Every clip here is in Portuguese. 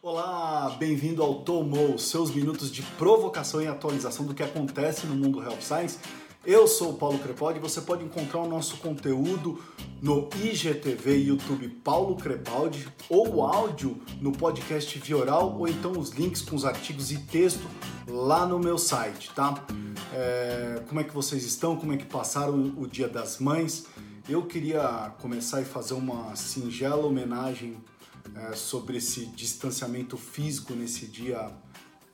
Olá, bem-vindo ao Tomou, seus minutos de provocação e atualização do que acontece no mundo Health Science. Eu sou o Paulo Crepaldi você pode encontrar o nosso conteúdo no IGTV YouTube Paulo Crepaldi ou áudio no podcast Vioral ou então os links com os artigos e texto lá no meu site, tá? É, como é que vocês estão? Como é que passaram o Dia das Mães? Eu queria começar e fazer uma singela homenagem é, sobre esse distanciamento físico nesse dia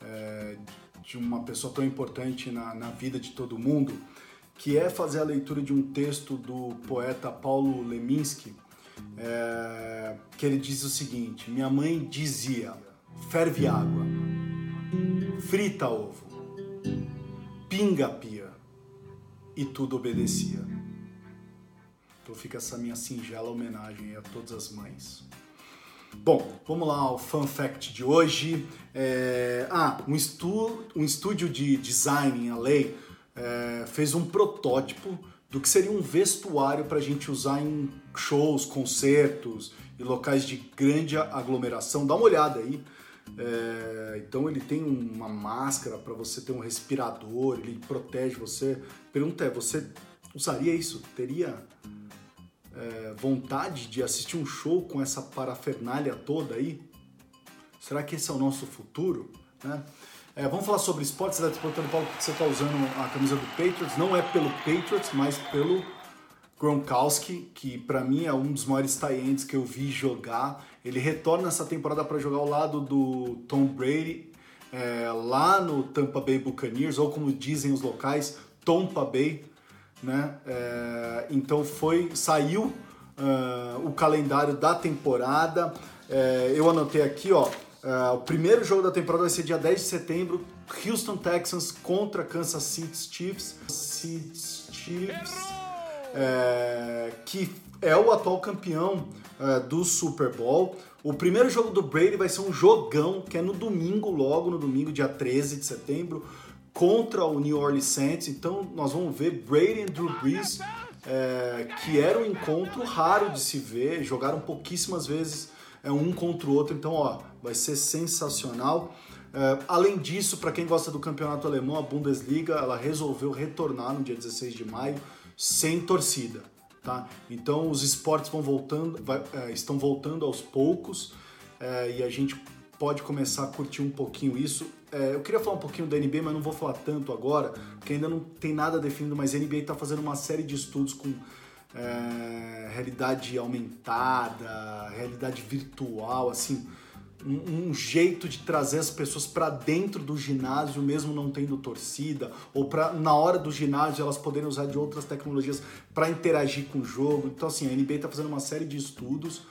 é, de uma pessoa tão importante na, na vida de todo mundo, que é fazer a leitura de um texto do poeta Paulo Leminski, é, que ele diz o seguinte: Minha mãe dizia, ferve água, frita ovo, pinga pia, e tudo obedecia. Então fica essa minha singela homenagem a todas as mães. Bom, vamos lá ao fun fact de hoje. É... Ah, um, estu... um estúdio de design em LA é... fez um protótipo do que seria um vestuário para a gente usar em shows, concertos e locais de grande aglomeração. Dá uma olhada aí. É... então ele tem uma máscara para você ter um respirador, ele protege você. Pergunta é, você usaria isso? Teria é, vontade de assistir um show com essa parafernália toda aí? Será que esse é o nosso futuro? Né? É, vamos falar sobre esportes. Você está perguntando, Paulo, que você está usando a camisa do Patriots. Não é pelo Patriots, mas pelo Gronkowski, que para mim é um dos maiores tie que eu vi jogar. Ele retorna essa temporada para jogar ao lado do Tom Brady, é, lá no Tampa Bay Buccaneers, ou como dizem os locais, Tompa Bay né? É, então foi saiu uh, o calendário da temporada. É, eu anotei aqui, ó. Uh, o primeiro jogo da temporada vai ser dia 10 de setembro, Houston Texans contra Kansas City Chiefs. City Chiefs, é, que é o atual campeão uh, do Super Bowl. O primeiro jogo do Brady vai ser um jogão, que é no domingo, logo no domingo, dia 13 de setembro contra o New Orleans Saints. Então nós vamos ver Brady e Drew Brees, é, que era um encontro raro de se ver, jogaram pouquíssimas vezes é, um contra o outro. Então, ó, vai ser sensacional. É, além disso, para quem gosta do campeonato alemão, a Bundesliga, ela resolveu retornar no dia 16 de maio sem torcida. Tá? Então os esportes vão voltando, vai, é, estão voltando aos poucos é, e a gente pode começar a curtir um pouquinho isso. É, eu queria falar um pouquinho da NBA, mas não vou falar tanto agora, porque ainda não tem nada definido, mas a NBA está fazendo uma série de estudos com é, realidade aumentada, realidade virtual, assim, um, um jeito de trazer as pessoas para dentro do ginásio, mesmo não tendo torcida, ou para na hora do ginásio elas poderem usar de outras tecnologias para interagir com o jogo. Então, assim, a NBA está fazendo uma série de estudos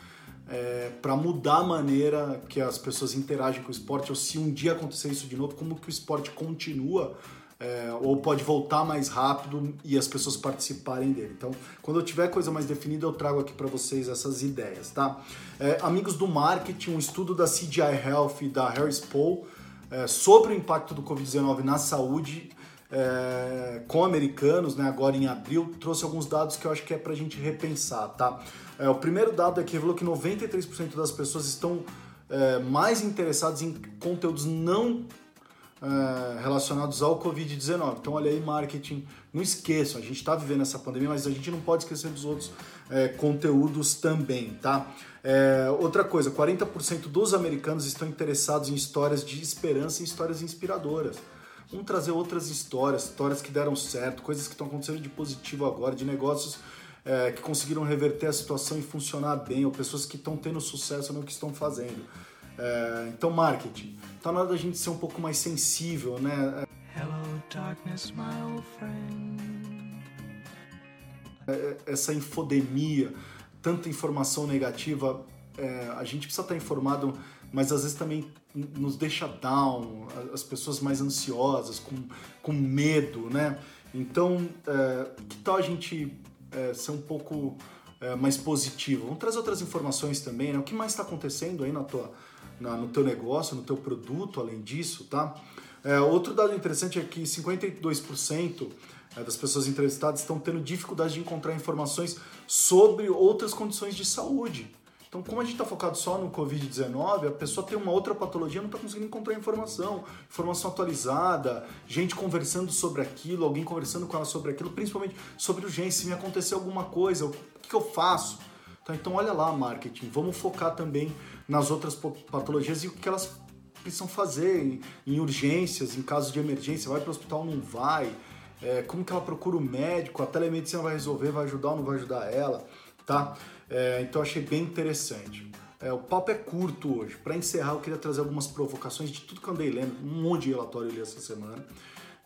é, para mudar a maneira que as pessoas interagem com o esporte, ou se um dia acontecer isso de novo, como que o esporte continua é, ou pode voltar mais rápido e as pessoas participarem dele. Então, quando eu tiver coisa mais definida, eu trago aqui para vocês essas ideias, tá? É, amigos do marketing, um estudo da CGI Health e da Harris Poll é, sobre o impacto do Covid-19 na saúde é, com americanos, né, agora em abril, trouxe alguns dados que eu acho que é para a gente repensar, tá? É, o primeiro dado é que revelou que 93% das pessoas estão é, mais interessadas em conteúdos não é, relacionados ao Covid-19. Então, olha aí, marketing. Não esqueçam, a gente está vivendo essa pandemia, mas a gente não pode esquecer dos outros é, conteúdos também, tá? É, outra coisa, 40% dos americanos estão interessados em histórias de esperança e histórias inspiradoras. Vamos trazer outras histórias, histórias que deram certo, coisas que estão acontecendo de positivo agora, de negócios é, que conseguiram reverter a situação e funcionar bem, ou pessoas que estão tendo sucesso no que estão fazendo. É, então, marketing. Tá na hora da gente ser um pouco mais sensível, né? Hello, darkness, my old friend. É, é, essa infodemia, tanta informação negativa, é, a gente precisa estar informado, mas às vezes também nos deixa down, as pessoas mais ansiosas, com, com medo, né? Então, é, que tal a gente é, ser um pouco é, mais positivo. Vamos trazer outras informações também, né? O que mais está acontecendo aí na tua, na, no teu negócio, no teu produto, além disso, tá? É, outro dado interessante é que 52% é, das pessoas entrevistadas estão tendo dificuldade de encontrar informações sobre outras condições de saúde. Então, como a gente está focado só no Covid-19, a pessoa tem uma outra patologia não está conseguindo encontrar informação, informação atualizada, gente conversando sobre aquilo, alguém conversando com ela sobre aquilo, principalmente sobre urgência, se me acontecer alguma coisa, o que, que eu faço? Tá, então, olha lá, marketing, vamos focar também nas outras patologias e o que elas precisam fazer em, em urgências, em casos de emergência, vai para o hospital ou não vai, é, como que ela procura o médico, a telemedicina vai resolver, vai ajudar ou não vai ajudar ela, tá? É, então achei bem interessante. É, o papo é curto hoje. Para encerrar, eu queria trazer algumas provocações de tudo que andei lendo, um monte de relatório eu li essa semana.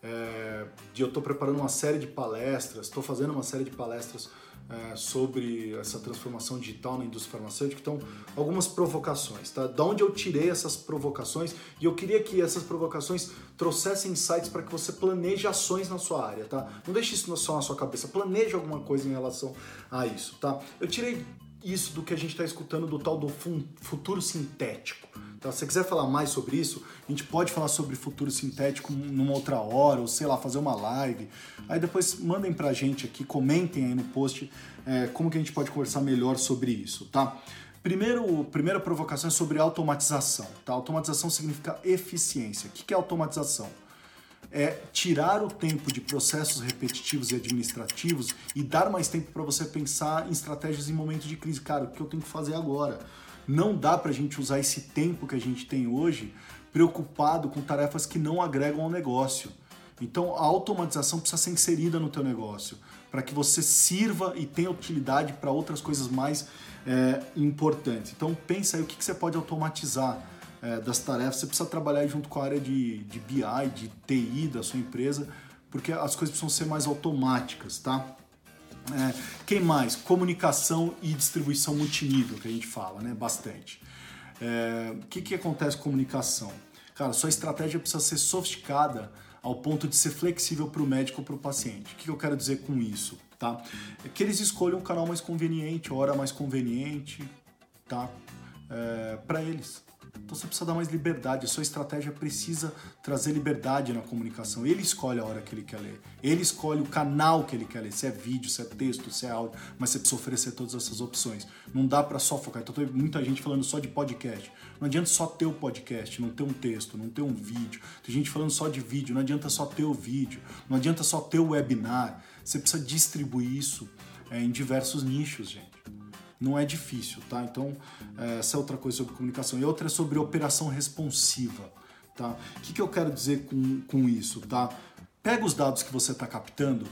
É, eu estou preparando uma série de palestras, estou fazendo uma série de palestras é, sobre essa transformação digital na indústria farmacêutica. Então, algumas provocações, tá? Da onde eu tirei essas provocações e eu queria que essas provocações trouxessem insights para que você planeje ações na sua área, tá? Não deixe isso só na sua cabeça, planeje alguma coisa em relação a isso, tá? Eu tirei isso do que a gente está escutando do tal do futuro sintético. Tá? Se você quiser falar mais sobre isso, a gente pode falar sobre futuro sintético numa outra hora, ou sei lá, fazer uma live. Aí depois mandem pra gente aqui, comentem aí no post é, como que a gente pode conversar melhor sobre isso, tá? Primeiro, primeira provocação é sobre automatização. Tá? Automatização significa eficiência. O que é automatização? É tirar o tempo de processos repetitivos e administrativos e dar mais tempo para você pensar em estratégias em momentos de crise. Cara, o que eu tenho que fazer agora? Não dá para a gente usar esse tempo que a gente tem hoje preocupado com tarefas que não agregam ao negócio. Então a automatização precisa ser inserida no teu negócio para que você sirva e tenha utilidade para outras coisas mais é, importantes. Então pensa aí o que, que você pode automatizar é, das tarefas. Você precisa trabalhar junto com a área de, de BI, de TI da sua empresa, porque as coisas precisam ser mais automáticas, tá? É, quem mais? Comunicação e distribuição multinível, que a gente fala, né? Bastante. É, o que, que acontece com comunicação? Cara, sua estratégia precisa ser sofisticada ao ponto de ser flexível para o médico ou para o paciente. O que, que eu quero dizer com isso? Tá? É que eles escolham o canal mais conveniente, a hora mais conveniente, tá? É, para eles. Então você precisa dar mais liberdade, a sua estratégia precisa trazer liberdade na comunicação. Ele escolhe a hora que ele quer ler, ele escolhe o canal que ele quer ler, se é vídeo, se é texto, se é áudio, mas você precisa oferecer todas essas opções. Não dá para só focar. Então tem muita gente falando só de podcast. Não adianta só ter o podcast, não ter um texto, não ter um vídeo. Tem gente falando só de vídeo, não adianta só ter o vídeo, não adianta só ter o webinar. Você precisa distribuir isso é, em diversos nichos, gente não é difícil, tá? Então, é, essa é outra coisa sobre comunicação. E outra é sobre operação responsiva, tá? O que, que eu quero dizer com, com isso, tá? Pega os dados que você está captando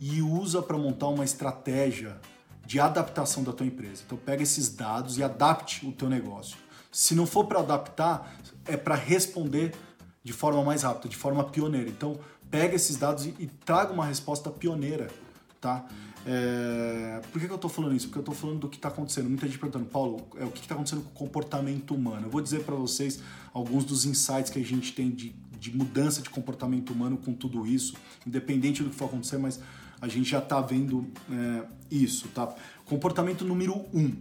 e usa para montar uma estratégia de adaptação da tua empresa. Então, pega esses dados e adapte o teu negócio. Se não for para adaptar, é para responder de forma mais rápida, de forma pioneira. Então, pega esses dados e, e traga uma resposta pioneira, tá? É... Por que, que eu estou falando isso? Porque eu estou falando do que está acontecendo. Muita gente perguntando, Paulo, é, o que está acontecendo com o comportamento humano? Eu vou dizer para vocês alguns dos insights que a gente tem de, de mudança de comportamento humano com tudo isso, independente do que for acontecer, mas a gente já está vendo é, isso, tá? Comportamento número um.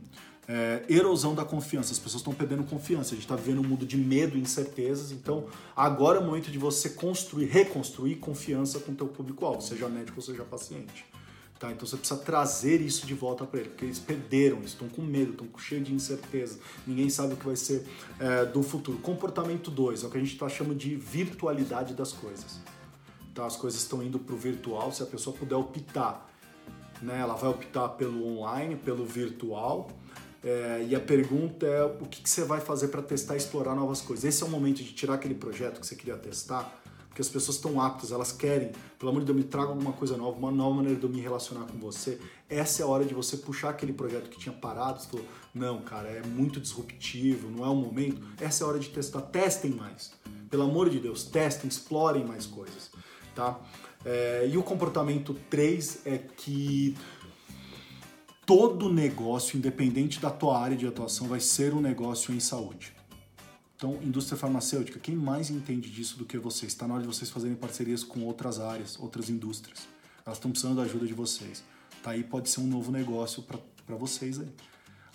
É, erosão da confiança, as pessoas estão perdendo confiança, a gente está vivendo um mundo de medo e incertezas, então agora é o momento de você construir, reconstruir confiança com o teu público-alvo, seja médico ou seja paciente. Tá? Então você precisa trazer isso de volta para ele, porque eles perderam, estão com medo, estão cheios de incerteza, ninguém sabe o que vai ser é, do futuro. Comportamento 2 é o que a gente está chamando de virtualidade das coisas. Tá? As coisas estão indo para o virtual, se a pessoa puder optar, né? ela vai optar pelo online, pelo virtual. É, e a pergunta é o que, que você vai fazer para testar e explorar novas coisas. Esse é o momento de tirar aquele projeto que você queria testar porque as pessoas estão aptas, elas querem, pelo amor de Deus, me traga alguma coisa nova, uma nova maneira de eu me relacionar com você. Essa é a hora de você puxar aquele projeto que tinha parado, você falou, não, cara, é muito disruptivo, não é o momento. Essa é a hora de testar, testem mais. Pelo amor de Deus, testem, explorem mais coisas, tá? É, e o comportamento 3 é que todo negócio, independente da tua área de atuação, vai ser um negócio em saúde. Então, indústria farmacêutica, quem mais entende disso do que vocês? Está na hora de vocês fazerem parcerias com outras áreas, outras indústrias. Elas estão precisando da ajuda de vocês. Tá aí pode ser um novo negócio para vocês aí.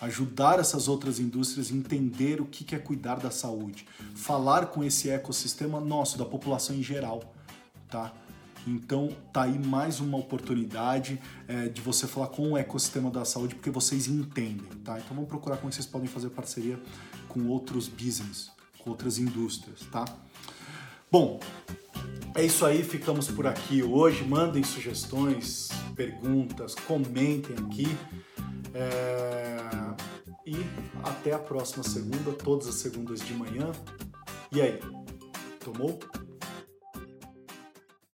Ajudar essas outras indústrias a entender o que é cuidar da saúde. Falar com esse ecossistema nosso, da população em geral. Tá? Então tá aí mais uma oportunidade é, de você falar com o ecossistema da saúde, porque vocês entendem, tá? Então vamos procurar como vocês podem fazer parceria com outros business, outras indústrias, tá? Bom, é isso aí, ficamos por aqui hoje. Mandem sugestões, perguntas, comentem aqui. É... E até a próxima segunda, todas as segundas de manhã. E aí, tomou?